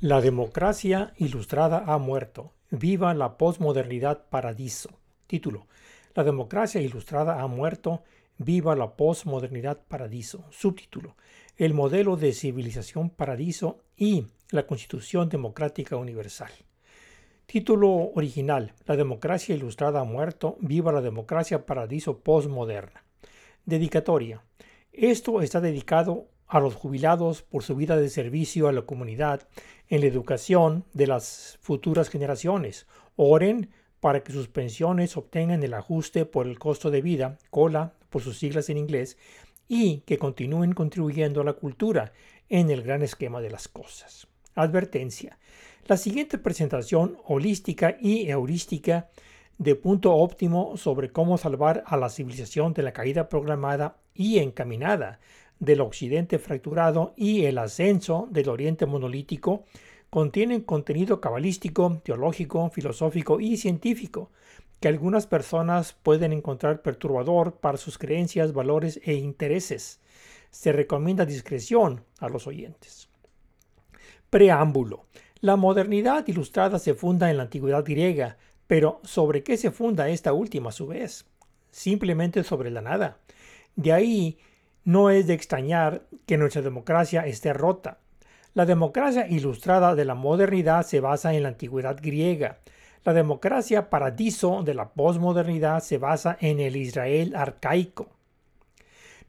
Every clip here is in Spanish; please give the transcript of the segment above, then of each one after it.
La democracia ilustrada ha muerto. Viva la posmodernidad paradiso. Título. La democracia ilustrada ha muerto. Viva la posmodernidad paradiso. Subtítulo. El modelo de civilización paradiso y la Constitución Democrática Universal. Título original. La democracia ilustrada ha muerto. Viva la democracia paradiso posmoderna. Dedicatoria. Esto está dedicado a los jubilados por su vida de servicio a la comunidad en la educación de las futuras generaciones. Oren para que sus pensiones obtengan el ajuste por el costo de vida, COLA por sus siglas en inglés, y que continúen contribuyendo a la cultura en el gran esquema de las cosas. Advertencia. La siguiente presentación holística y heurística de punto óptimo sobre cómo salvar a la civilización de la caída programada y encaminada del occidente fracturado y el ascenso del oriente monolítico contienen contenido cabalístico, teológico, filosófico y científico que algunas personas pueden encontrar perturbador para sus creencias, valores e intereses. Se recomienda discreción a los oyentes. Preámbulo. La modernidad ilustrada se funda en la antigüedad griega, pero ¿sobre qué se funda esta última a su vez? Simplemente sobre la nada. De ahí no es de extrañar que nuestra democracia esté rota. La democracia ilustrada de la modernidad se basa en la antigüedad griega. La democracia paradiso de la posmodernidad se basa en el Israel arcaico.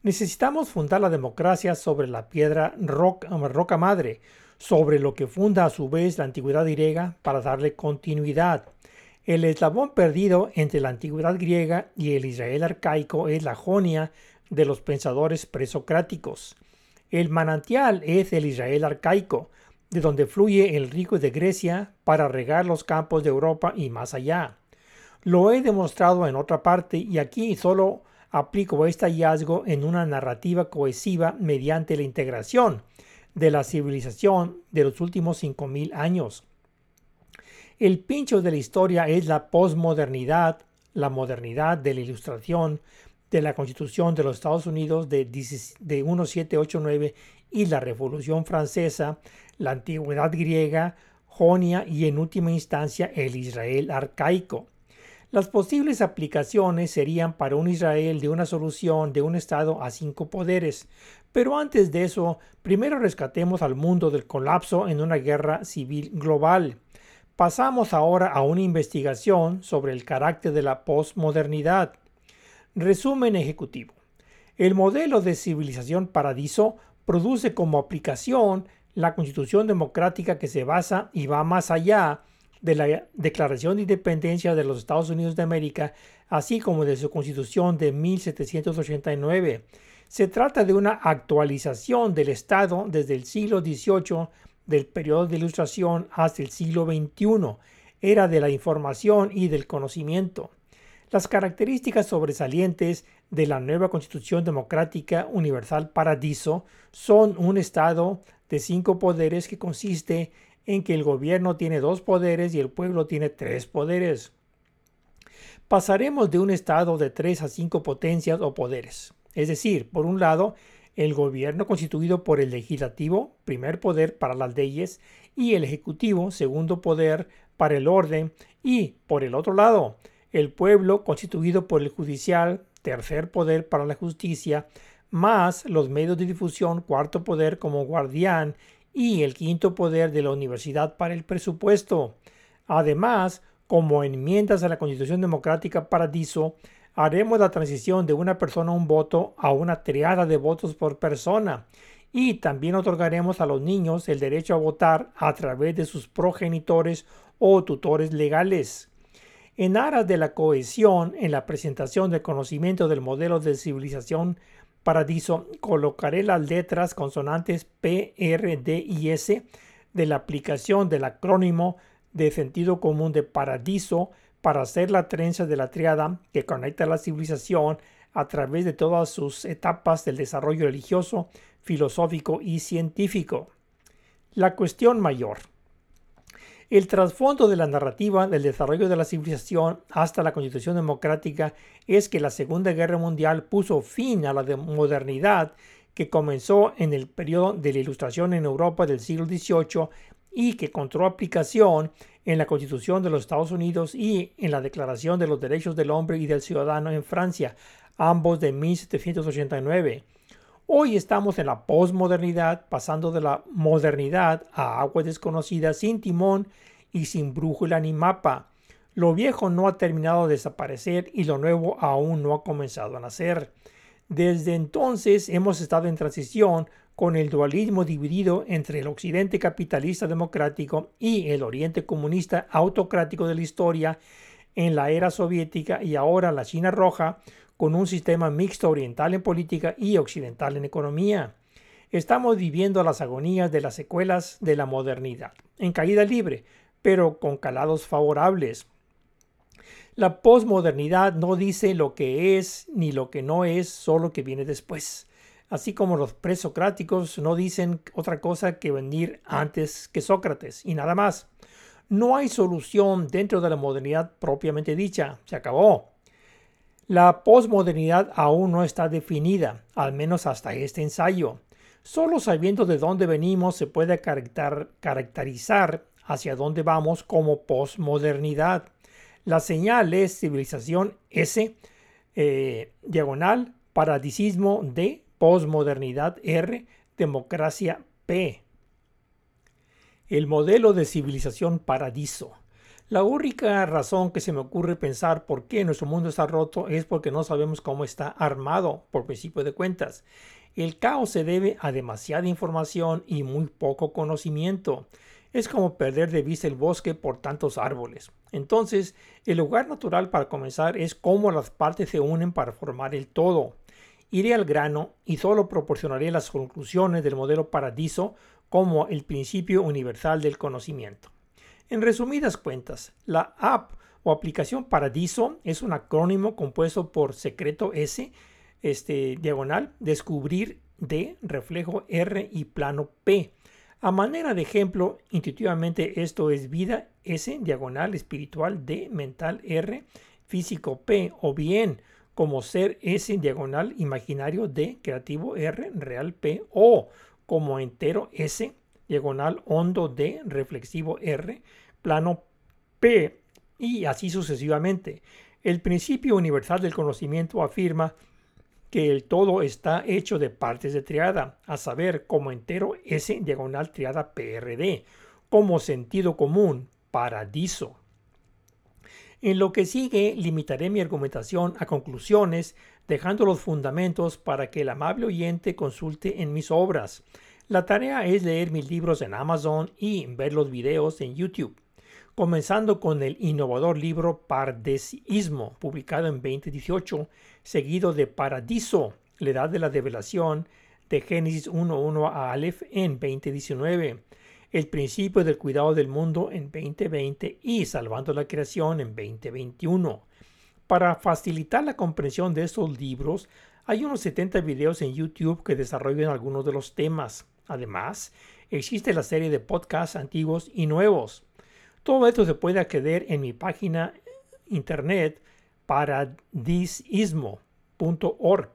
Necesitamos fundar la democracia sobre la piedra roca, roca madre, sobre lo que funda a su vez la antigüedad griega para darle continuidad. El eslabón perdido entre la antigüedad griega y el Israel arcaico es la Jonia de los pensadores presocráticos. El manantial es el Israel arcaico, de donde fluye el rico de Grecia para regar los campos de Europa y más allá. Lo he demostrado en otra parte y aquí solo aplico este hallazgo en una narrativa cohesiva mediante la integración de la civilización de los últimos 5.000 años. El pincho de la historia es la posmodernidad, la modernidad de la ilustración, de la Constitución de los Estados Unidos de, de 1789 y la Revolución Francesa, la Antigüedad griega, Jonia y en última instancia el Israel arcaico. Las posibles aplicaciones serían para un Israel de una solución de un Estado a cinco poderes, pero antes de eso, primero rescatemos al mundo del colapso en una guerra civil global. Pasamos ahora a una investigación sobre el carácter de la posmodernidad. Resumen ejecutivo. El modelo de civilización paradiso produce como aplicación la constitución democrática que se basa y va más allá de la Declaración de Independencia de los Estados Unidos de América, así como de su constitución de 1789. Se trata de una actualización del Estado desde el siglo XVIII, del periodo de ilustración hasta el siglo XXI, era de la información y del conocimiento. Las características sobresalientes de la nueva Constitución Democrática Universal Paradiso son un Estado de cinco poderes que consiste en que el gobierno tiene dos poderes y el pueblo tiene tres poderes. Pasaremos de un Estado de tres a cinco potencias o poderes. Es decir, por un lado, el gobierno constituido por el legislativo, primer poder para las leyes, y el ejecutivo, segundo poder para el orden, y por el otro lado, el pueblo constituido por el judicial, tercer poder para la justicia, más los medios de difusión, cuarto poder como guardián y el quinto poder de la universidad para el presupuesto. Además, como enmiendas a la Constitución Democrática Paradiso, haremos la transición de una persona a un voto a una triada de votos por persona y también otorgaremos a los niños el derecho a votar a través de sus progenitores o tutores legales. En aras de la cohesión en la presentación del conocimiento del modelo de civilización paradiso, colocaré las letras consonantes P, R, D y S de la aplicación del acrónimo de sentido común de paradiso para hacer la trenza de la triada que conecta la civilización a través de todas sus etapas del desarrollo religioso, filosófico y científico. La cuestión mayor. El trasfondo de la narrativa del desarrollo de la civilización hasta la constitución democrática es que la Segunda Guerra Mundial puso fin a la modernidad que comenzó en el periodo de la Ilustración en Europa del siglo XVIII y que encontró aplicación en la Constitución de los Estados Unidos y en la Declaración de los Derechos del Hombre y del Ciudadano en Francia, ambos de 1789. Hoy estamos en la posmodernidad, pasando de la modernidad a aguas desconocidas sin timón y sin brújula ni mapa. Lo viejo no ha terminado de desaparecer y lo nuevo aún no ha comenzado a nacer. Desde entonces hemos estado en transición con el dualismo dividido entre el occidente capitalista democrático y el oriente comunista autocrático de la historia en la era soviética y ahora la China roja con un sistema mixto oriental en política y occidental en economía. Estamos viviendo las agonías de las secuelas de la modernidad, en caída libre, pero con calados favorables. La posmodernidad no dice lo que es ni lo que no es, solo que viene después así como los presocráticos no dicen otra cosa que venir antes que Sócrates y nada más. No hay solución dentro de la modernidad propiamente dicha, se acabó. La posmodernidad aún no está definida, al menos hasta este ensayo. Solo sabiendo de dónde venimos se puede caracterizar hacia dónde vamos como posmodernidad. La señal es civilización S, eh, diagonal, paradisismo D, Postmodernidad R, democracia P. El modelo de civilización paradiso. La única razón que se me ocurre pensar por qué nuestro mundo está roto es porque no sabemos cómo está armado por principio de cuentas. El caos se debe a demasiada información y muy poco conocimiento. Es como perder de vista el bosque por tantos árboles. Entonces, el lugar natural para comenzar es cómo las partes se unen para formar el todo. Iré al grano y solo proporcionaré las conclusiones del modelo Paradiso como el principio universal del conocimiento. En resumidas cuentas, la app o aplicación Paradiso es un acrónimo compuesto por secreto S, este, diagonal, descubrir D, reflejo R y plano P. A manera de ejemplo, intuitivamente esto es vida S, diagonal, espiritual D, mental R, físico P, o bien como ser S diagonal imaginario D creativo R real P o como entero S diagonal hondo D reflexivo R plano P y así sucesivamente. El principio universal del conocimiento afirma que el todo está hecho de partes de triada, a saber, como entero S diagonal triada PRD, como sentido común, paradiso. En lo que sigue, limitaré mi argumentación a conclusiones, dejando los fundamentos para que el amable oyente consulte en mis obras. La tarea es leer mis libros en Amazon y ver los videos en YouTube, comenzando con el innovador libro Pardecismo, publicado en 2018, seguido de Paradiso, la edad de la develación, de Génesis 1.1 a Aleph en 2019 el principio del cuidado del mundo en 2020 y Salvando la Creación en 2021. Para facilitar la comprensión de estos libros, hay unos 70 videos en YouTube que desarrollan algunos de los temas. Además, existe la serie de podcasts antiguos y nuevos. Todo esto se puede acceder en mi página internet paradisismo.org.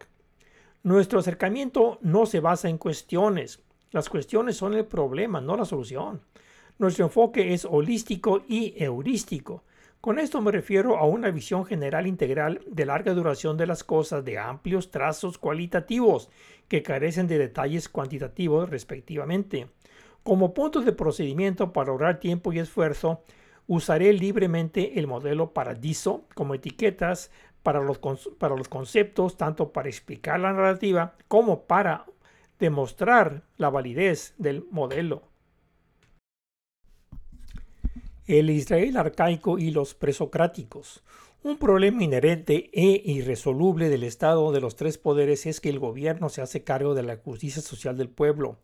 Nuestro acercamiento no se basa en cuestiones, las cuestiones son el problema, no la solución. Nuestro enfoque es holístico y heurístico. Con esto me refiero a una visión general integral de larga duración de las cosas de amplios trazos cualitativos que carecen de detalles cuantitativos respectivamente. Como punto de procedimiento para ahorrar tiempo y esfuerzo, usaré libremente el modelo Paradiso como etiquetas para los, para los conceptos, tanto para explicar la narrativa como para demostrar la validez del modelo. El Israel arcaico y los presocráticos. Un problema inherente e irresoluble del Estado de los tres poderes es que el gobierno se hace cargo de la justicia social del pueblo.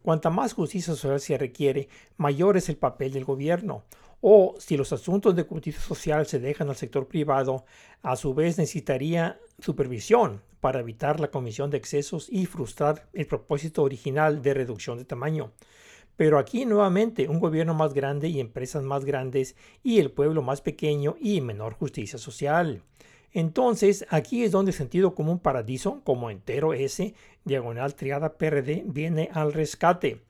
Cuanta más justicia social se requiere, mayor es el papel del gobierno. O si los asuntos de justicia social se dejan al sector privado, a su vez necesitaría supervisión, para evitar la comisión de excesos y frustrar el propósito original de reducción de tamaño. Pero aquí nuevamente un gobierno más grande y empresas más grandes y el pueblo más pequeño y menor justicia social. Entonces aquí es donde sentido común paradiso como entero S, diagonal triada PRD, viene al rescate.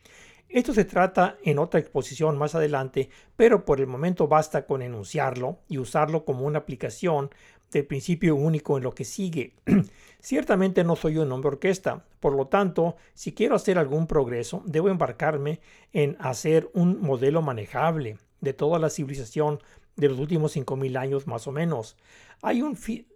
Esto se trata en otra exposición más adelante, pero por el momento basta con enunciarlo y usarlo como una aplicación del principio único en lo que sigue. Ciertamente no soy un hombre orquesta, por lo tanto, si quiero hacer algún progreso, debo embarcarme en hacer un modelo manejable de toda la civilización de los últimos 5.000 años más o menos.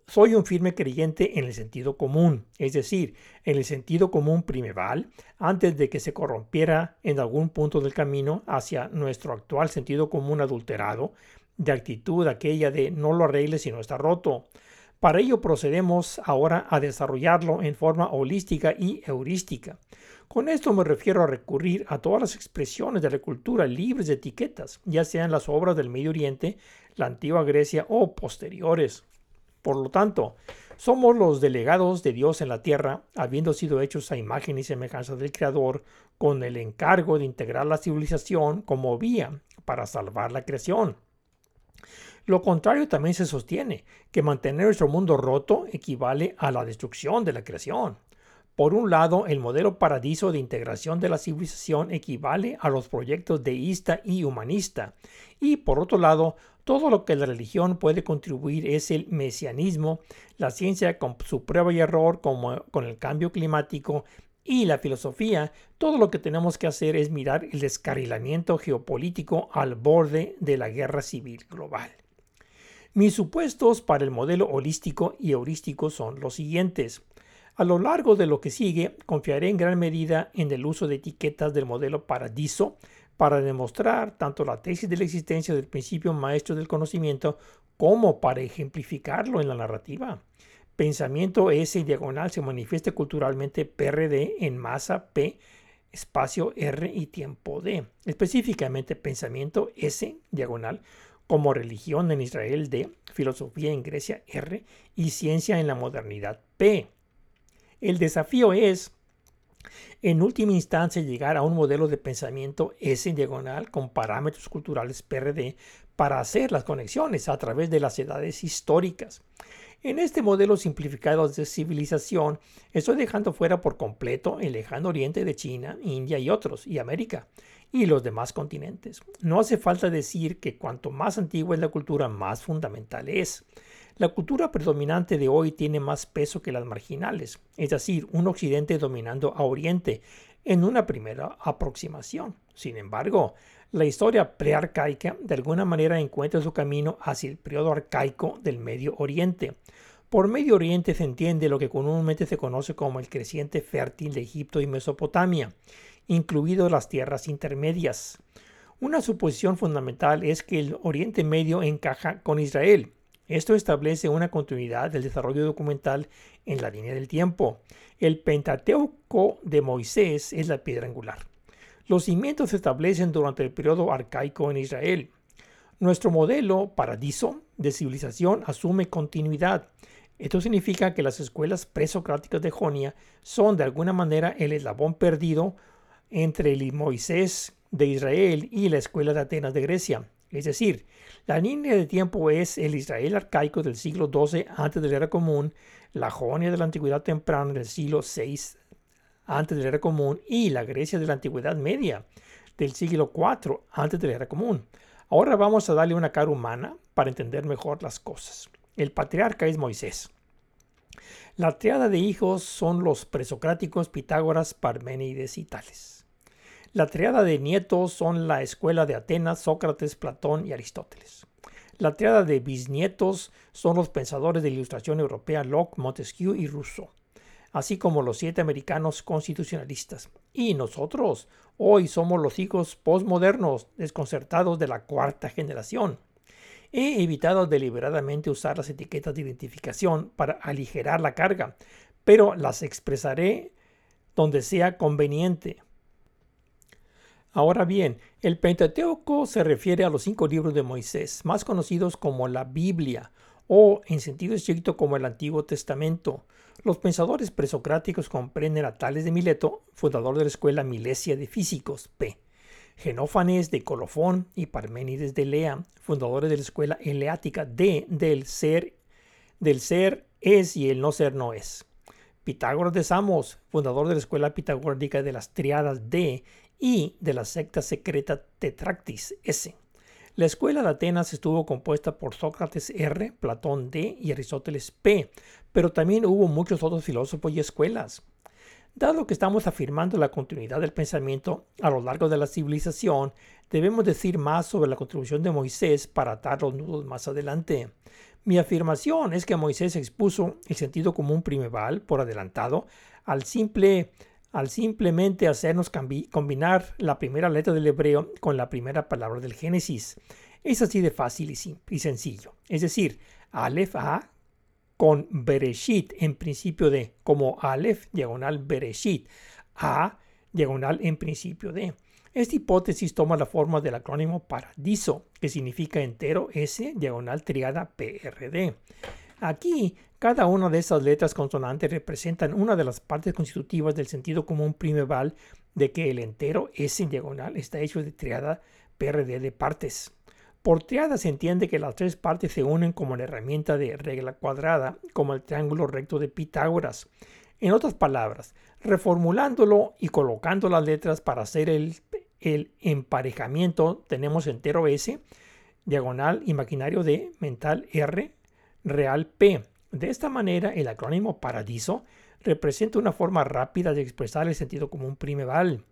Soy un firme creyente en el sentido común, es decir, en el sentido común primeval, antes de que se corrompiera en algún punto del camino hacia nuestro actual sentido común adulterado, de actitud aquella de no lo arregles si no está roto. Para ello procedemos ahora a desarrollarlo en forma holística y heurística. Con esto me refiero a recurrir a todas las expresiones de la cultura libres de etiquetas, ya sean las obras del Medio Oriente, la antigua Grecia o posteriores. Por lo tanto, somos los delegados de Dios en la tierra, habiendo sido hechos a imagen y semejanza del Creador, con el encargo de integrar la civilización como vía para salvar la creación. Lo contrario también se sostiene, que mantener nuestro mundo roto equivale a la destrucción de la creación. Por un lado, el modelo paradiso de integración de la civilización equivale a los proyectos deísta y humanista, y por otro lado, todo lo que la religión puede contribuir es el mesianismo, la ciencia con su prueba y error como con el cambio climático y la filosofía, todo lo que tenemos que hacer es mirar el descarrilamiento geopolítico al borde de la guerra civil global. Mis supuestos para el modelo holístico y heurístico son los siguientes. A lo largo de lo que sigue, confiaré en gran medida en el uso de etiquetas del modelo Paradiso para demostrar tanto la tesis de la existencia del principio maestro del conocimiento como para ejemplificarlo en la narrativa. Pensamiento S diagonal se manifiesta culturalmente PRD en masa P, espacio R y tiempo D. Específicamente pensamiento S diagonal como religión en Israel D, filosofía en Grecia R y ciencia en la modernidad P. El desafío es, en última instancia, llegar a un modelo de pensamiento S diagonal con parámetros culturales PRD para hacer las conexiones a través de las edades históricas. En este modelo simplificado de civilización, estoy dejando fuera por completo el lejano oriente de China, India y otros, y América, y los demás continentes. No hace falta decir que cuanto más antigua es la cultura, más fundamental es. La cultura predominante de hoy tiene más peso que las marginales, es decir, un occidente dominando a oriente en una primera aproximación. Sin embargo, la historia prearcaica de alguna manera encuentra su camino hacia el periodo arcaico del Medio Oriente. Por Medio Oriente se entiende lo que comúnmente se conoce como el creciente fértil de Egipto y Mesopotamia, incluido las tierras intermedias. Una suposición fundamental es que el Oriente Medio encaja con Israel, esto establece una continuidad del desarrollo documental en la línea del tiempo. El Pentateuco de Moisés es la piedra angular. Los cimientos se establecen durante el periodo arcaico en Israel. Nuestro modelo paradiso de civilización asume continuidad. Esto significa que las escuelas presocráticas de Jonia son de alguna manera el eslabón perdido entre el Moisés de Israel y la escuela de Atenas de Grecia. Es decir, la línea de tiempo es el Israel arcaico del siglo XII antes de la era común, la Jonia de la antigüedad temprana del siglo VI antes de la era común y la Grecia de la antigüedad media del siglo IV antes de la era común. Ahora vamos a darle una cara humana para entender mejor las cosas. El patriarca es Moisés. La triada de hijos son los presocráticos Pitágoras, Parménides y Tales. La triada de nietos son la escuela de Atenas, Sócrates, Platón y Aristóteles. La triada de bisnietos son los pensadores de la ilustración europea Locke, Montesquieu y Rousseau, así como los siete americanos constitucionalistas. Y nosotros, hoy somos los hijos postmodernos desconcertados de la cuarta generación. He evitado deliberadamente usar las etiquetas de identificación para aligerar la carga, pero las expresaré donde sea conveniente. Ahora bien, el Pentateuco se refiere a los cinco libros de Moisés, más conocidos como la Biblia o en sentido estricto como el Antiguo Testamento. Los pensadores presocráticos comprenden a Tales de Mileto, fundador de la escuela Milesia de Físicos, P. Genófanes de Colofón y Parménides de Lea, fundadores de la escuela eleática D del ser, del ser es y el no ser no es. Pitágoras de Samos, fundador de la escuela pitagórica de las triadas D y de la secta secreta Tetractis S. La escuela de Atenas estuvo compuesta por Sócrates R, Platón D y Aristóteles P, pero también hubo muchos otros filósofos y escuelas. Dado que estamos afirmando la continuidad del pensamiento a lo largo de la civilización, debemos decir más sobre la contribución de Moisés para atar los nudos más adelante. Mi afirmación es que Moisés expuso el sentido común primeval por adelantado al simple al simplemente hacernos combinar la primera letra del hebreo con la primera palabra del Génesis. Es así de fácil y, sencillo. Es decir, Aleph A con Bereshit en principio de, como Aleph diagonal Bereshit, A diagonal en principio de. Esta hipótesis toma la forma del acrónimo Paradiso, que significa entero S diagonal triada PRD. Aquí, cada una de esas letras consonantes representan una de las partes constitutivas del sentido común primeval de que el entero S en diagonal está hecho de triada PRD de partes. Por triada se entiende que las tres partes se unen como la herramienta de regla cuadrada, como el triángulo recto de Pitágoras. En otras palabras, reformulándolo y colocando las letras para hacer el, el emparejamiento, tenemos entero S, diagonal imaginario de mental R, real P. De esta manera, el acrónimo Paradiso representa una forma rápida de expresar el sentido común primeval.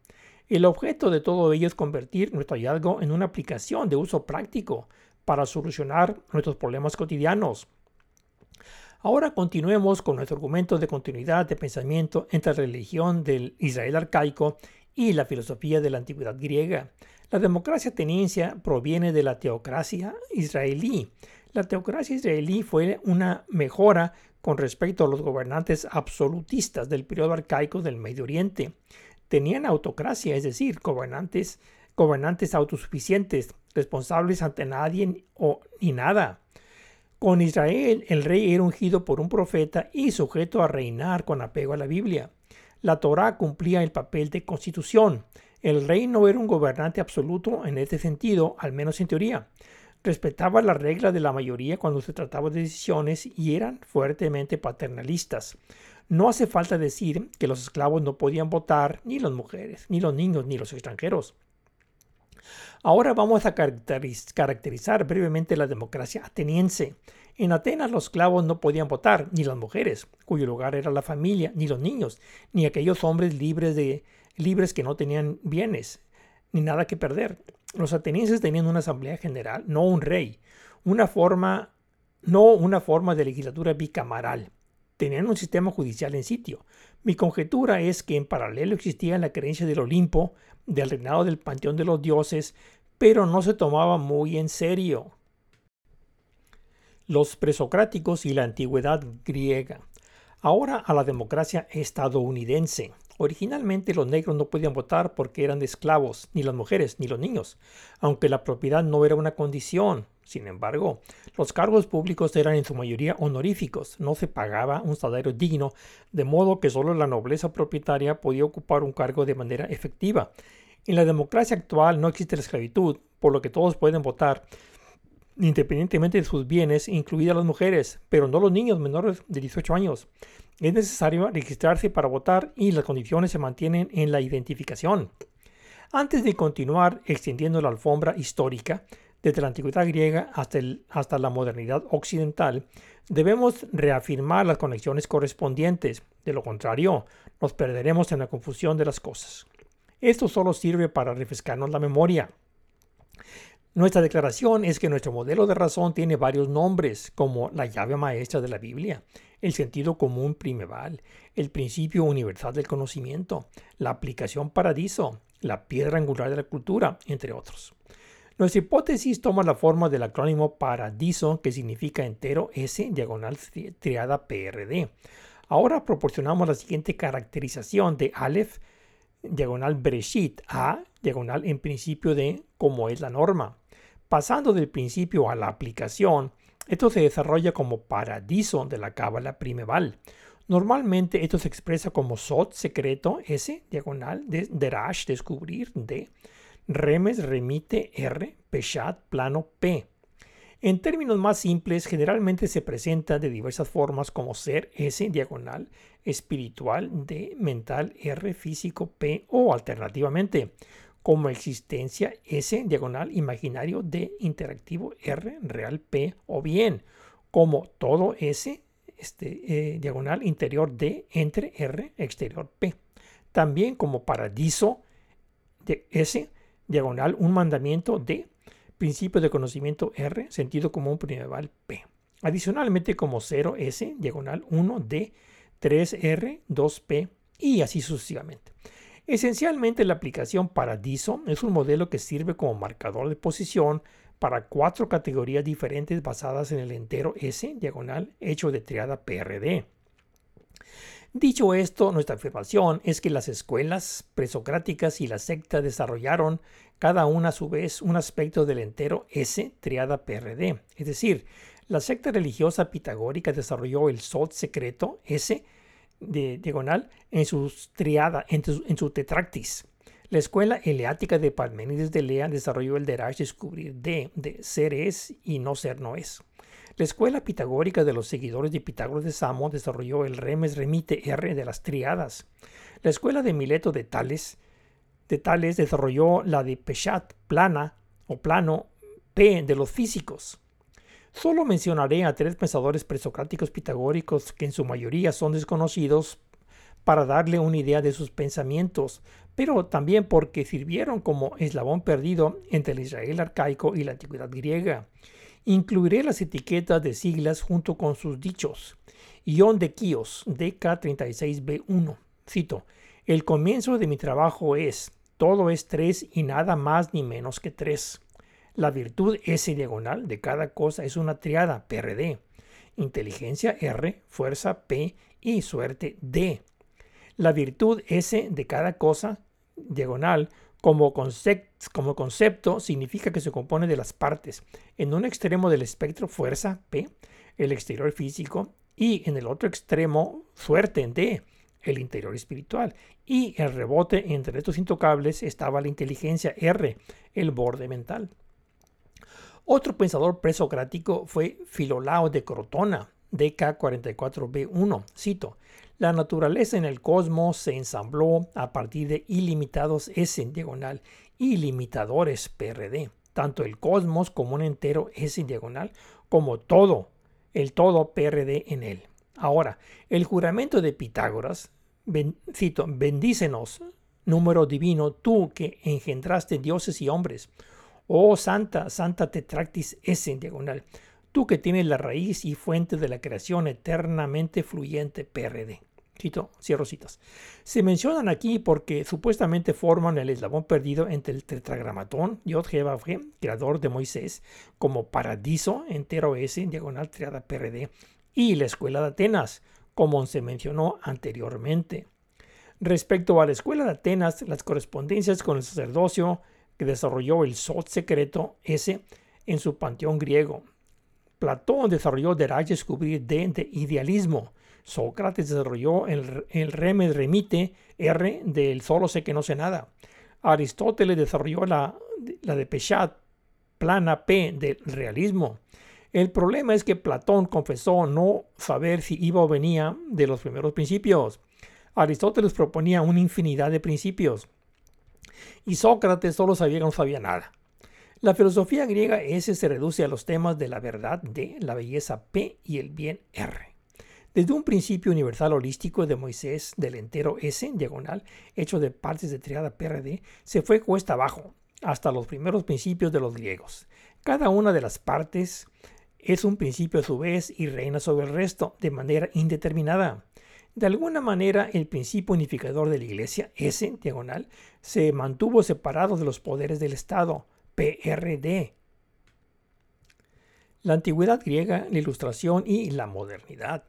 El objeto de todo ello es convertir nuestro hallazgo en una aplicación de uso práctico para solucionar nuestros problemas cotidianos. Ahora continuemos con nuestro argumento de continuidad de pensamiento entre la religión del Israel arcaico y la filosofía de la antigüedad griega. La democracia ateniense proviene de la teocracia israelí, la teocracia israelí fue una mejora con respecto a los gobernantes absolutistas del periodo arcaico del Medio Oriente. Tenían autocracia, es decir, gobernantes, gobernantes autosuficientes, responsables ante nadie o ni nada. Con Israel, el rey era ungido por un profeta y sujeto a reinar con apego a la Biblia. La Torá cumplía el papel de constitución. El rey no era un gobernante absoluto en este sentido, al menos en teoría respetaba la regla de la mayoría cuando se trataba de decisiones y eran fuertemente paternalistas. No hace falta decir que los esclavos no podían votar, ni las mujeres, ni los niños, ni los extranjeros. Ahora vamos a caracterizar brevemente la democracia ateniense. En Atenas los esclavos no podían votar, ni las mujeres, cuyo lugar era la familia, ni los niños, ni aquellos hombres libres, de, libres que no tenían bienes, ni nada que perder. Los atenienses tenían una asamblea general, no un rey, una forma, no una forma de legislatura bicameral. Tenían un sistema judicial en sitio. Mi conjetura es que en paralelo existía la creencia del Olimpo, del reinado del panteón de los dioses, pero no se tomaba muy en serio. Los presocráticos y la antigüedad griega. Ahora a la democracia estadounidense. Originalmente los negros no podían votar porque eran esclavos, ni las mujeres, ni los niños, aunque la propiedad no era una condición. Sin embargo, los cargos públicos eran en su mayoría honoríficos, no se pagaba un salario digno, de modo que solo la nobleza propietaria podía ocupar un cargo de manera efectiva. En la democracia actual no existe la esclavitud, por lo que todos pueden votar, independientemente de sus bienes, incluidas las mujeres, pero no los niños menores de 18 años. Es necesario registrarse para votar y las condiciones se mantienen en la identificación. Antes de continuar extendiendo la alfombra histórica, desde la antigüedad griega hasta, hasta la modernidad occidental, debemos reafirmar las conexiones correspondientes. De lo contrario, nos perderemos en la confusión de las cosas. Esto solo sirve para refrescarnos la memoria. Nuestra declaración es que nuestro modelo de razón tiene varios nombres, como la llave maestra de la Biblia, el sentido común primeval, el principio universal del conocimiento, la aplicación paradiso, la piedra angular de la cultura, entre otros. Nuestra hipótesis toma la forma del acrónimo paradiso, que significa entero S diagonal triada PRD. Ahora proporcionamos la siguiente caracterización de Aleph diagonal Breshit, A diagonal en principio de como es la norma. Pasando del principio a la aplicación, esto se desarrolla como paradiso de la cábala primeval. Normalmente esto se expresa como sot secreto S, diagonal, de derash, descubrir, D, remes, remite, R, peshat, plano, P. En términos más simples, generalmente se presenta de diversas formas como ser S diagonal, espiritual D, mental R, físico P o alternativamente como existencia S diagonal imaginario D interactivo R real P o bien como todo S este, eh, diagonal interior D entre R exterior P. También como paradiso de S diagonal un mandamiento D principio de conocimiento R sentido común primeval P. Adicionalmente como 0S diagonal 1D 3R 2P y así sucesivamente. Esencialmente la aplicación Paradiso es un modelo que sirve como marcador de posición para cuatro categorías diferentes basadas en el entero S diagonal hecho de triada PRD. Dicho esto, nuestra afirmación es que las escuelas presocráticas y la secta desarrollaron cada una a su vez un aspecto del entero S triada PRD. Es decir, la secta religiosa pitagórica desarrolló el Sot secreto S de diagonal en su en, su tetractis. La escuela eleática de Parménides de Lea desarrolló el Derash descubrir D, de ser es y no ser no es. La escuela pitagórica de los seguidores de Pitágoras de Samo desarrolló el remes remite R de las triadas. La escuela de Mileto de Tales, de Tales desarrolló la de Peshat plana o plano P de los físicos. Solo mencionaré a tres pensadores presocráticos pitagóricos que en su mayoría son desconocidos para darle una idea de sus pensamientos, pero también porque sirvieron como eslabón perdido entre el Israel arcaico y la antigüedad griega. Incluiré las etiquetas de siglas junto con sus dichos. Ion de Kios, DK36B1. Cito, el comienzo de mi trabajo es, todo es tres y nada más ni menos que tres. La virtud S diagonal de cada cosa es una triada PRD. Inteligencia R, fuerza P y suerte D. La virtud S de cada cosa diagonal como, como concepto significa que se compone de las partes. En un extremo del espectro fuerza P, el exterior físico, y en el otro extremo suerte D, el interior espiritual. Y el rebote entre estos intocables estaba la inteligencia R, el borde mental. Otro pensador presocrático fue Filolao de Crotona, DK44b1. Cito, la naturaleza en el cosmos se ensambló a partir de ilimitados S en diagonal, ilimitadores PRD. Tanto el cosmos como un entero S en diagonal, como todo, el todo PRD en él. Ahora, el juramento de Pitágoras, cito, bendícenos, número divino, tú que engendraste dioses y hombres Oh Santa, Santa Tetractis S en diagonal, tú que tienes la raíz y fuente de la creación eternamente fluyente PRD. Cito, cierro citas. Se mencionan aquí porque supuestamente forman el eslabón perdido entre el tetragramatón Yod creador de Moisés, como paradiso entero S en diagonal triada PRD, y la escuela de Atenas, como se mencionó anteriormente. Respecto a la escuela de Atenas, las correspondencias con el sacerdocio que desarrolló el Sot secreto ese en su panteón griego. Platón desarrolló Derach descubrir D de idealismo. Sócrates desarrolló el, el remite R del solo sé que no sé nada. Aristóteles desarrolló la, la de Peshat plana P del realismo. El problema es que Platón confesó no saber si iba o venía de los primeros principios. Aristóteles proponía una infinidad de principios y Sócrates solo sabía que no sabía nada. La filosofía griega S se reduce a los temas de la verdad D, la belleza P y el bien R. Desde un principio universal holístico de Moisés del entero S diagonal, hecho de partes de triada PRD, se fue cuesta abajo, hasta los primeros principios de los griegos. Cada una de las partes es un principio a su vez y reina sobre el resto de manera indeterminada. De alguna manera, el principio unificador de la Iglesia, S diagonal, se mantuvo separado de los poderes del Estado, PRD. La antigüedad griega, la ilustración y la modernidad.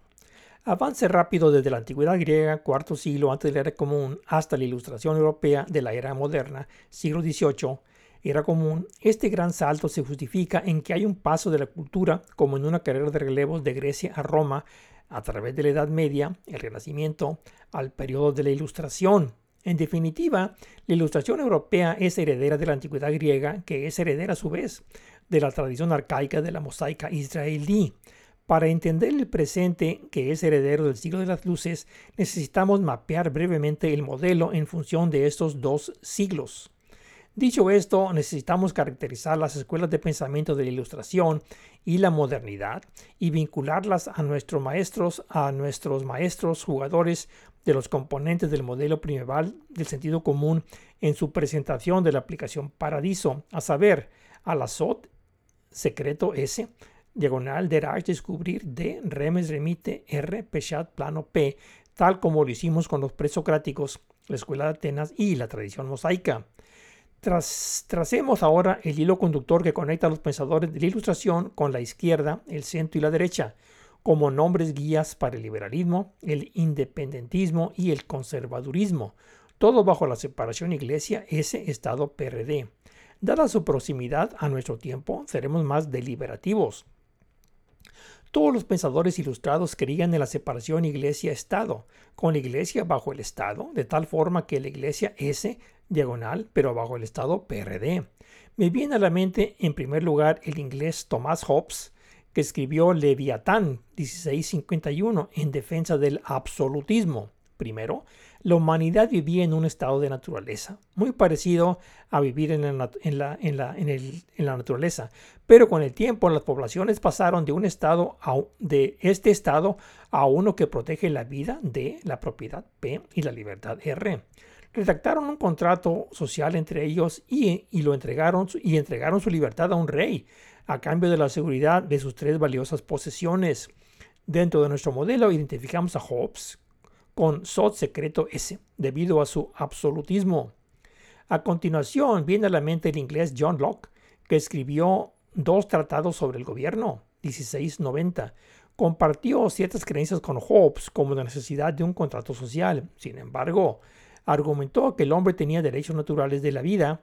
Avance rápido desde la antigüedad griega, cuarto siglo antes de la era común, hasta la ilustración europea de la era moderna, siglo XVIII, era común, este gran salto se justifica en que hay un paso de la cultura, como en una carrera de relevos de Grecia a Roma, a través de la Edad Media, el Renacimiento, al periodo de la Ilustración, En definitiva, la ilustración europea es heredera de la antigüedad griega, que es heredera a su vez de la tradición arcaica de la mosaica israelí. Para entender el presente, que es heredero del siglo de las luces, necesitamos mapear brevemente el modelo en función de estos dos siglos. Dicho esto, necesitamos caracterizar las escuelas de pensamiento de la ilustración y la modernidad y vincularlas a nuestros maestros, a nuestros maestros jugadores de los componentes del modelo primeval del sentido común en su presentación de la aplicación Paradiso, a saber, a la SOT, secreto S, diagonal derage descubrir D, remes remite R, peshat plano P, tal como lo hicimos con los presocráticos, la escuela de Atenas y la tradición mosaica tracemos ahora el hilo conductor que conecta a los pensadores de la Ilustración con la izquierda, el centro y la derecha, como nombres guías para el liberalismo, el independentismo y el conservadurismo, todo bajo la separación Iglesia ese Estado PRD. Dada su proximidad a nuestro tiempo, seremos más deliberativos. Todos los pensadores ilustrados creían en la separación Iglesia-Estado, con la Iglesia bajo el Estado, de tal forma que la Iglesia S diagonal, pero bajo el estado PRD. Me viene a la mente en primer lugar el inglés Thomas Hobbes, que escribió Leviatán 1651 en defensa del absolutismo. Primero, la humanidad vivía en un estado de naturaleza, muy parecido a vivir en la, naturaleza, pero con el tiempo las poblaciones pasaron de un estado a, de este estado a uno que protege la vida D, la propiedad P y la libertad R redactaron un contrato social entre ellos y, lo entregaron, y entregaron su libertad a un rey a cambio de la seguridad de sus tres valiosas posesiones. Dentro de nuestro modelo identificamos a Hobbes con SOT secreto S, debido a su absolutismo. A continuación viene a la mente el inglés John Locke, que escribió dos tratados sobre el gobierno, 1690. Compartió ciertas creencias con Hobbes como la necesidad de un contrato social. Sin embargo, argumentó que el hombre tenía derechos naturales de la vida,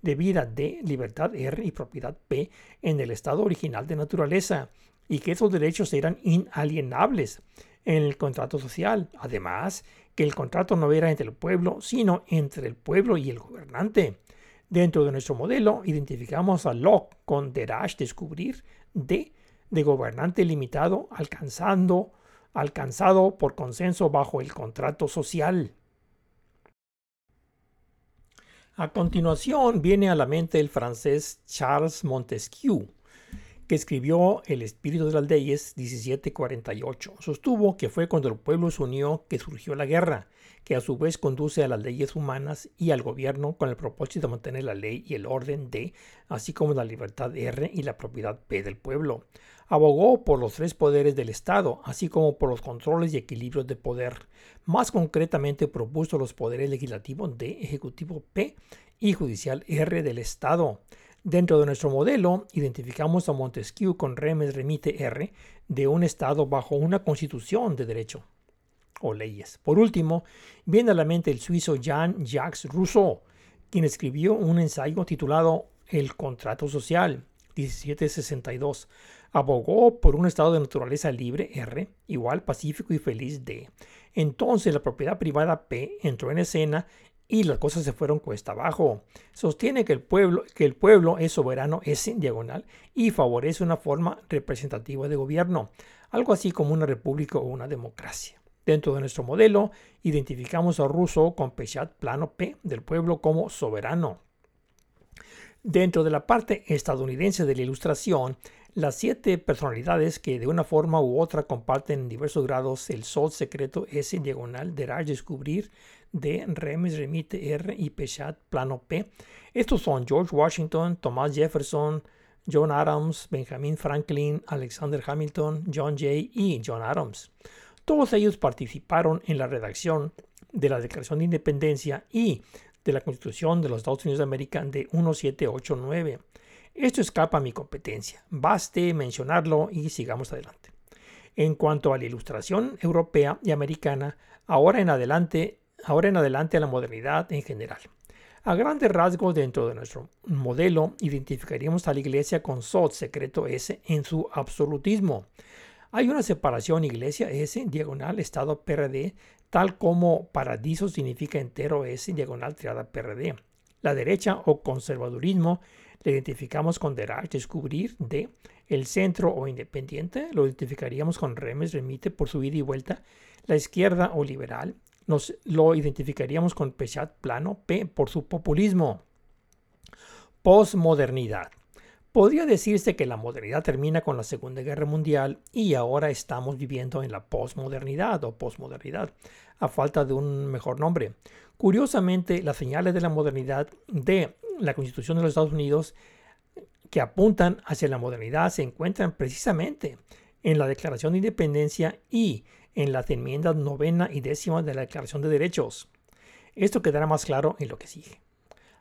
de vida de libertad R y propiedad P en el estado original de naturaleza, y que esos derechos eran inalienables en el contrato social. Además, que el contrato no era entre el pueblo, sino entre el pueblo y el gobernante. Dentro de nuestro modelo, identificamos a Locke con Derash descubrir de, de gobernante limitado, alcanzando, alcanzado por consenso bajo el contrato social. A continuación viene a la mente el francés Charles Montesquieu, que escribió El espíritu de las leyes 1748. Sostuvo que fue cuando el pueblo se unió que surgió la guerra, que a su vez conduce a las leyes humanas y al gobierno con el propósito de mantener la ley y el orden de, así como la libertad R y la propiedad P del pueblo. Abogó por los tres poderes del Estado, así como por los controles y equilibrios de poder. Más concretamente propuso los poderes legislativos D, ejecutivo P y judicial R del Estado. Dentro de nuestro modelo, identificamos a Montesquieu con remes remite R de un Estado bajo una constitución de derecho o leyes. Por último, viene a la mente el suizo Jean-Jacques Rousseau, quien escribió un ensayo titulado El contrato social, 1762 abogó por un estado de naturaleza libre R igual pacífico y feliz D. Entonces la propiedad privada P entró en escena y las cosas se fueron cuesta abajo. Sostiene que el pueblo, que el pueblo es soberano S diagonal y favorece una forma representativa de gobierno, algo así como una república o una democracia. Dentro de nuestro modelo, identificamos a Rousseau con Pechat plano P del pueblo como soberano. Dentro de la parte estadounidense de la ilustración, las siete personalidades que de una forma u otra comparten en diversos grados el sol secreto S diagonal de descubrir de remes remite R y Peshat plano P. Estos son George Washington, Thomas Jefferson, John Adams, Benjamin Franklin, Alexander Hamilton, John Jay y John Adams. Todos ellos participaron en la redacción de la Declaración de Independencia y de la Constitución de los Estados Unidos de América de 1789. Esto escapa a mi competencia. Baste mencionarlo y sigamos adelante. En cuanto a la ilustración europea y americana, ahora en adelante, ahora en adelante a la modernidad en general. A grandes rasgos dentro de nuestro modelo identificaríamos a la iglesia con SOT secreto S en su absolutismo. Hay una separación iglesia S diagonal estado PRD tal como paradiso significa entero S diagonal triada PRD. La derecha o conservadurismo le identificamos con derach, descubrir, de el centro o independiente, lo identificaríamos con remes, remite por su ida y vuelta. La izquierda o liberal, nos lo identificaríamos con Peshat plano, P por su populismo. Postmodernidad. Podría decirse que la modernidad termina con la Segunda Guerra Mundial y ahora estamos viviendo en la posmodernidad o posmodernidad, a falta de un mejor nombre. Curiosamente, las señales de la modernidad de la Constitución de los Estados Unidos que apuntan hacia la modernidad se encuentran precisamente en la Declaración de Independencia y en las enmiendas novena y décima de la Declaración de Derechos. Esto quedará más claro en lo que sigue.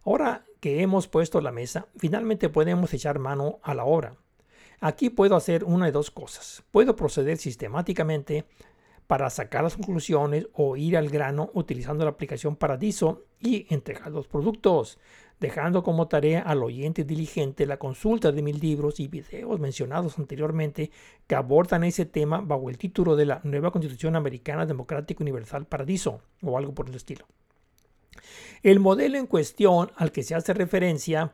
Ahora que hemos puesto la mesa, finalmente podemos echar mano a la obra. Aquí puedo hacer una de dos cosas. Puedo proceder sistemáticamente para sacar las conclusiones o ir al grano utilizando la aplicación Paradiso y entregar los productos, dejando como tarea al oyente diligente la consulta de mis libros y videos mencionados anteriormente que abordan ese tema bajo el título de la Nueva Constitución Americana Democrática Universal Paradiso o algo por el estilo. El modelo en cuestión al que se hace referencia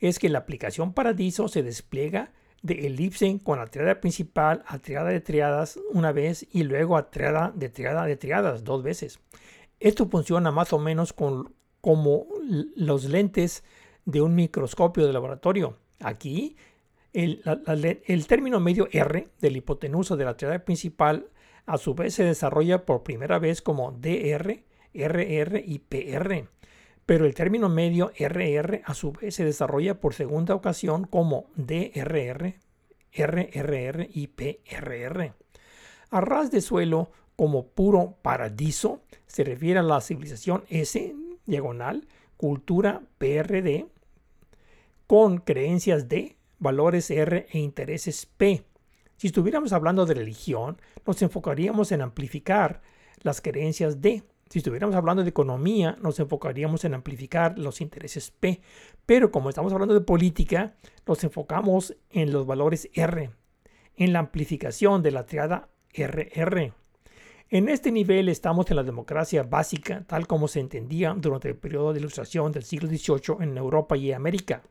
es que la aplicación Paradiso se despliega de elipse con la triada principal a triada de triadas una vez y luego a triada de triada de triadas dos veces. Esto funciona más o menos con, como los lentes de un microscopio de laboratorio. Aquí el, término medio R del hipotenusa de la triada principal a su vez se desarrolla por primera vez como DR, RR y PR pero el término medio RR a su vez se desarrolla por segunda ocasión como DRR, RRR y PRR. A ras de suelo como puro paradiso se refiere a la civilización S, diagonal, cultura PRD, con creencias D, valores R e intereses P. Si estuviéramos hablando de religión, nos enfocaríamos en amplificar las creencias D, si estuviéramos hablando de economía, nos enfocaríamos en amplificar los intereses P, pero como estamos hablando de política, nos enfocamos en los valores R, en la amplificación de la triada RR. En este nivel estamos en la democracia básica, tal como se entendía durante el periodo de ilustración del siglo XVIII en Europa y América.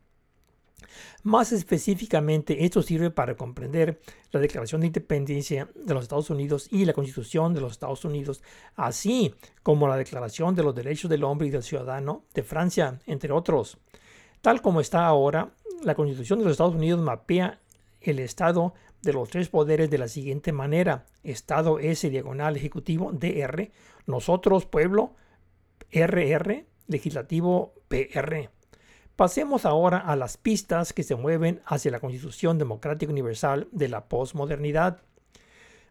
Más específicamente, esto sirve para comprender la Declaración de Independencia de los Estados Unidos y la Constitución de los Estados Unidos, así como la Declaración de los Derechos del Hombre y del Ciudadano de Francia, entre otros. Tal como está ahora, la Constitución de los Estados Unidos mapea el Estado de los tres poderes de la siguiente manera. Estado S diagonal ejecutivo DR, nosotros pueblo RR, legislativo PR. Pasemos ahora a las pistas que se mueven hacia la Constitución Democrática Universal de la posmodernidad.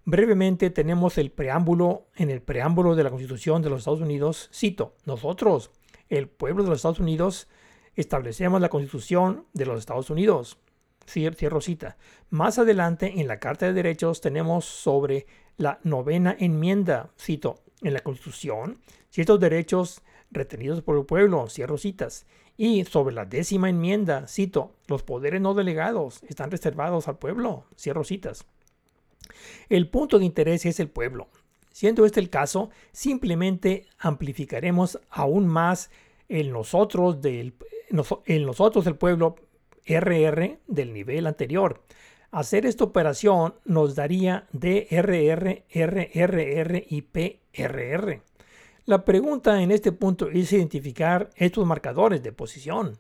Brevemente tenemos el preámbulo. En el preámbulo de la Constitución de los Estados Unidos, cito, nosotros, el pueblo de los Estados Unidos, establecemos la Constitución de los Estados Unidos. Cierro cita. Más adelante en la Carta de Derechos tenemos sobre la novena enmienda, cito, en la Constitución, ciertos derechos retenidos por el pueblo, cierro citas. Y sobre la décima enmienda, cito, los poderes no delegados están reservados al pueblo, cierro citas. El punto de interés es el pueblo. Siendo este el caso, simplemente amplificaremos aún más el nosotros del, el nosotros del pueblo RR del nivel anterior. Hacer esta operación nos daría DRR, RRR y PRR. La pregunta en este punto es identificar estos marcadores de posición.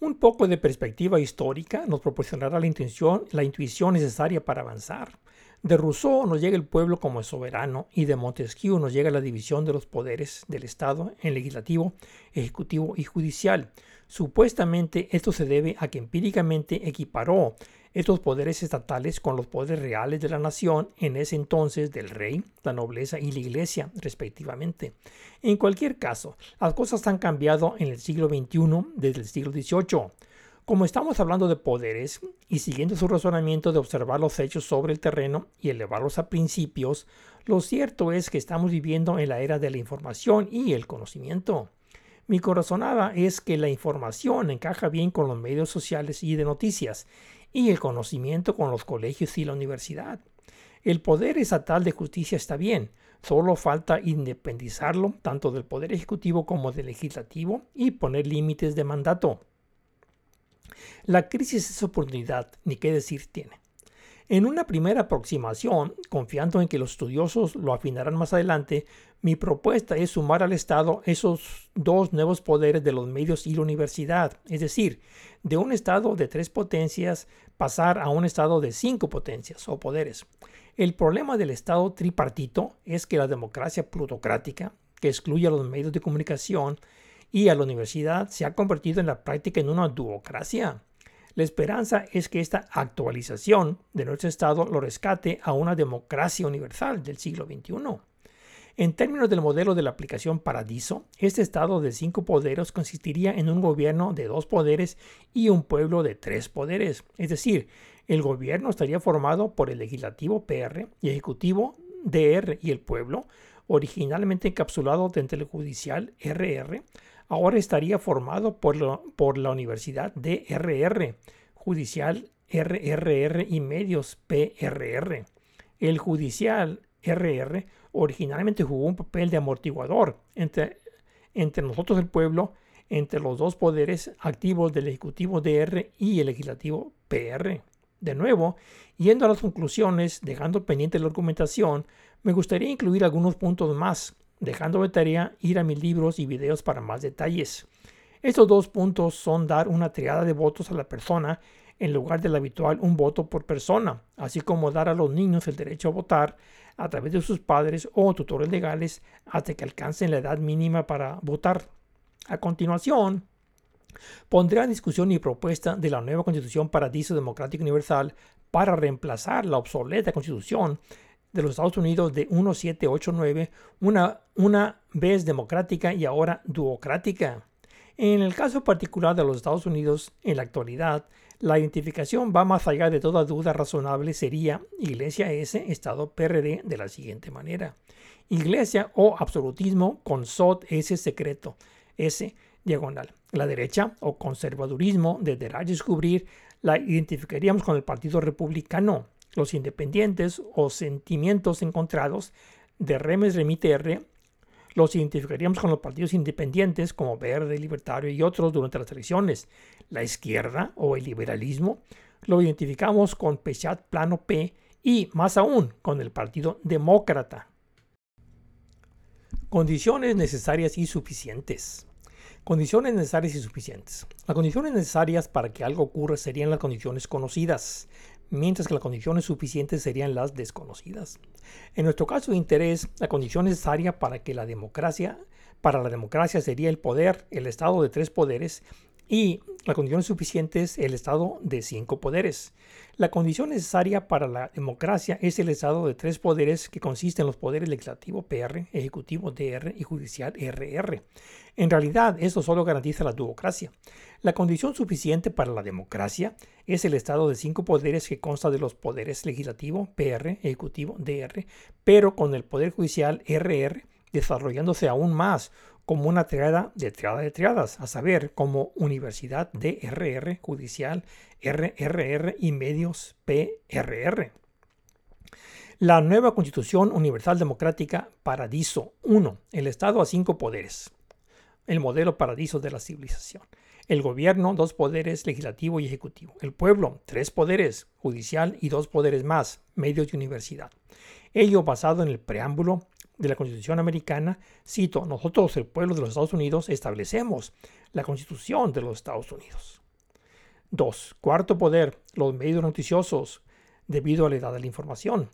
Un poco de perspectiva histórica nos proporcionará la intuición necesaria para avanzar. De Rousseau nos llega el pueblo como soberano y de Montesquieu nos llega la división de los poderes del Estado en legislativo, ejecutivo y judicial. Supuestamente esto se debe a que empíricamente equiparó estos poderes estatales con los poderes reales de la nación, en ese entonces del rey, la nobleza y la iglesia, respectivamente. En cualquier caso, las cosas han cambiado en el siglo XXI desde el siglo XVIII. Como estamos hablando de poderes y siguiendo su razonamiento de observar los hechos sobre el terreno y elevarlos a principios, lo cierto es que estamos viviendo en la era de la información y el conocimiento. Mi corazonada es que la información encaja bien con los medios sociales y de noticias y el conocimiento con los colegios y la universidad. El poder estatal de justicia está bien, solo falta independizarlo tanto del poder ejecutivo como del legislativo y poner límites de mandato. La crisis es oportunidad, ni qué decir tiene. En una primera aproximación, confiando en que los estudiosos lo afinarán más adelante, mi propuesta es sumar al Estado esos dos nuevos poderes de los medios y la universidad, es decir, de un Estado de tres potencias pasar a un Estado de cinco potencias o poderes. El problema del Estado tripartito es que la democracia plutocrática, que excluye a los medios de comunicación y a la universidad, se ha convertido en la práctica en una duocracia. La esperanza es que esta actualización de nuestro Estado lo rescate a una democracia universal del siglo XXI. En términos del modelo de la aplicación Paradiso, este Estado de cinco poderes consistiría en un gobierno de dos poderes y un pueblo de tres poderes. Es decir, el gobierno estaría formado por el legislativo PR y ejecutivo DR y el pueblo, originalmente encapsulado dentro del judicial RR, ahora estaría formado por, la Universidad DRR, Judicial RRR y Medios PRR. El Judicial RR originalmente jugó un papel de amortiguador entre, entre nosotros el pueblo, entre los dos poderes activos del Ejecutivo DR y el Legislativo PR. De nuevo, yendo a las conclusiones, dejando pendiente la argumentación, me gustaría incluir algunos puntos más dejando de tarea ir a mis libros y videos para más detalles. Estos dos puntos son dar una triada de votos a la persona en lugar del habitual un voto por persona, así como dar a los niños el derecho a votar a través de sus padres o tutores legales hasta que alcancen la edad mínima para votar. A continuación, pondré a discusión mi propuesta de la nueva Constitución Paradiso Democrático Universal para reemplazar la obsoleta Constitución de los Estados Unidos de 1789, una, una vez democrática y ahora duocrática. En el caso particular de los Estados Unidos, en la actualidad, la identificación va más allá de toda duda razonable, sería Iglesia S, Estado PRD, de la siguiente manera. Iglesia o absolutismo con SOT S secreto, S diagonal. La derecha o conservadurismo de descubrir la identificaríamos con el Partido Republicano, los independientes o sentimientos encontrados de remes remite los identificaríamos con los partidos independientes como Verde, Libertario y otros durante las elecciones. La izquierda o el liberalismo lo identificamos con Pechat Plano P y más aún con el Partido Demócrata. Condiciones necesarias y suficientes. Condiciones necesarias y suficientes. Las condiciones necesarias para que algo ocurra serían las condiciones conocidas mientras que las condiciones suficientes serían las desconocidas. En nuestro caso de interés, la condición necesaria para que la democracia, para la democracia sería el poder, el estado de tres poderes, y la condición suficiente es el estado de cinco poderes. La condición necesaria para la democracia es el estado de tres poderes que consiste en los poderes legislativo PR, ejecutivo DR y judicial RR. En realidad, esto solo garantiza la democracia. La condición suficiente para la democracia es el estado de cinco poderes que consta de los poderes legislativo, PR, ejecutivo, DR, pero con el poder judicial RR desarrollándose aún más como una triada de triada de triadas, a saber, como Universidad DRR, Judicial RRR y Medios PRR. La nueva Constitución Universal Democrática Paradiso 1. El Estado a cinco poderes. El modelo paradiso de la civilización. El gobierno, dos poderes, legislativo y ejecutivo. El pueblo, tres poderes, judicial y dos poderes más, medios y universidad. Ello basado en el preámbulo de la Constitución americana, cito, nosotros, el pueblo de los Estados Unidos, establecemos la Constitución de los Estados Unidos. 2. Cuarto poder, los medios noticiosos, debido a la edad de la información.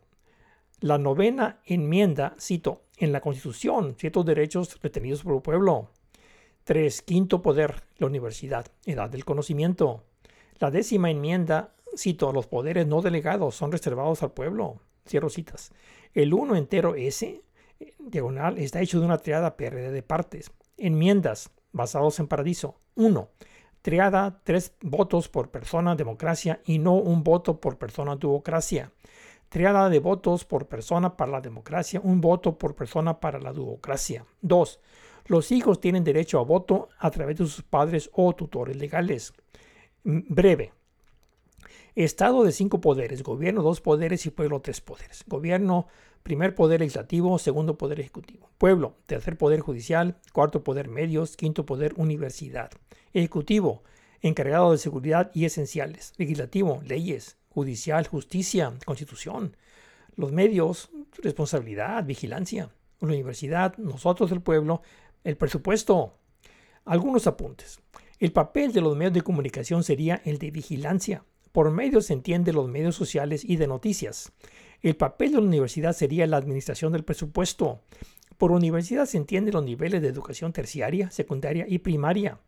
La novena enmienda, cito, en la Constitución, ciertos derechos retenidos por el pueblo. 3. Quinto poder, la universidad, edad del conocimiento. La décima enmienda, cito, los poderes no delegados son reservados al pueblo. Cierro citas. El 1 entero S diagonal está hecho de una triada PRD de partes. Enmiendas basados en Paradiso. 1. Triada, tres votos por persona democracia y no un voto por persona duocracia. Triada de votos por persona para la democracia, un voto por persona para la duocracia. 2. Los hijos tienen derecho a voto a través de sus padres o tutores legales. Breve. Estado de cinco poderes, gobierno dos poderes y pueblo tres poderes. Gobierno, primer poder legislativo, segundo poder ejecutivo. Pueblo, tercer poder judicial, cuarto poder medios, quinto poder universidad. Ejecutivo, encargado de seguridad y esenciales. Legislativo, leyes. Judicial, justicia, constitución. Los medios, responsabilidad, vigilancia. La universidad, nosotros el pueblo, el presupuesto. Algunos apuntes. El papel de los medios de comunicación sería el de vigilancia. Por medios se entiende los medios sociales y de noticias. El papel de la universidad sería la administración del presupuesto. Por universidad se entienden los niveles de educación terciaria, secundaria y primaria.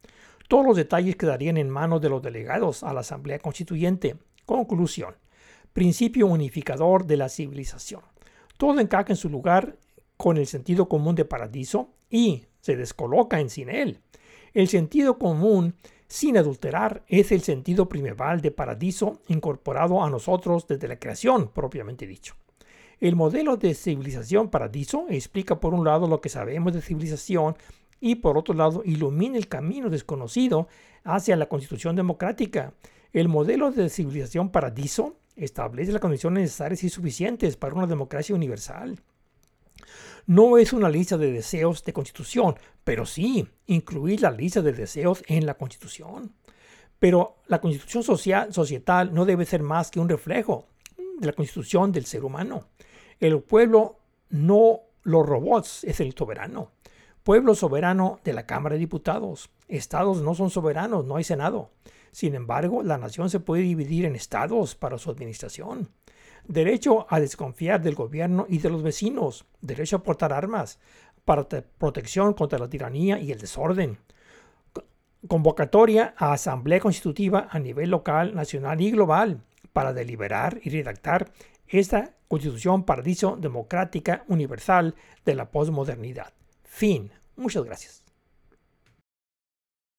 Todos los detalles quedarían en manos de los delegados a la Asamblea Constituyente. Conclusión. Principio unificador de la civilización. Todo encaja en su lugar con el sentido común de paradiso y se descoloca en sin él. El sentido común sin adulterar es el sentido primeval de paradiso incorporado a nosotros desde la creación propiamente dicho. El modelo de civilización paradiso explica por un lado lo que sabemos de civilización y por otro lado ilumina el camino desconocido hacia la constitución democrática. El modelo de civilización paradiso establece las condiciones necesarias y suficientes para una democracia universal. No es una lista de deseos de constitución, pero sí incluir la lista de deseos en la constitución. Pero la constitución social, societal no debe ser más que un reflejo de la constitución del ser humano. El pueblo, no los robots, es el soberano pueblo soberano de la Cámara de Diputados. Estados no son soberanos, no hay Senado. Sin embargo, la nación se puede dividir en estados para su administración. Derecho a desconfiar del gobierno y de los vecinos. Derecho a portar armas para protección contra la tiranía y el desorden. Convocatoria a asamblea constitutiva a nivel local, nacional y global para deliberar y redactar esta constitución paradiso democrática universal de la posmodernidad. Fin. Muchas gracias.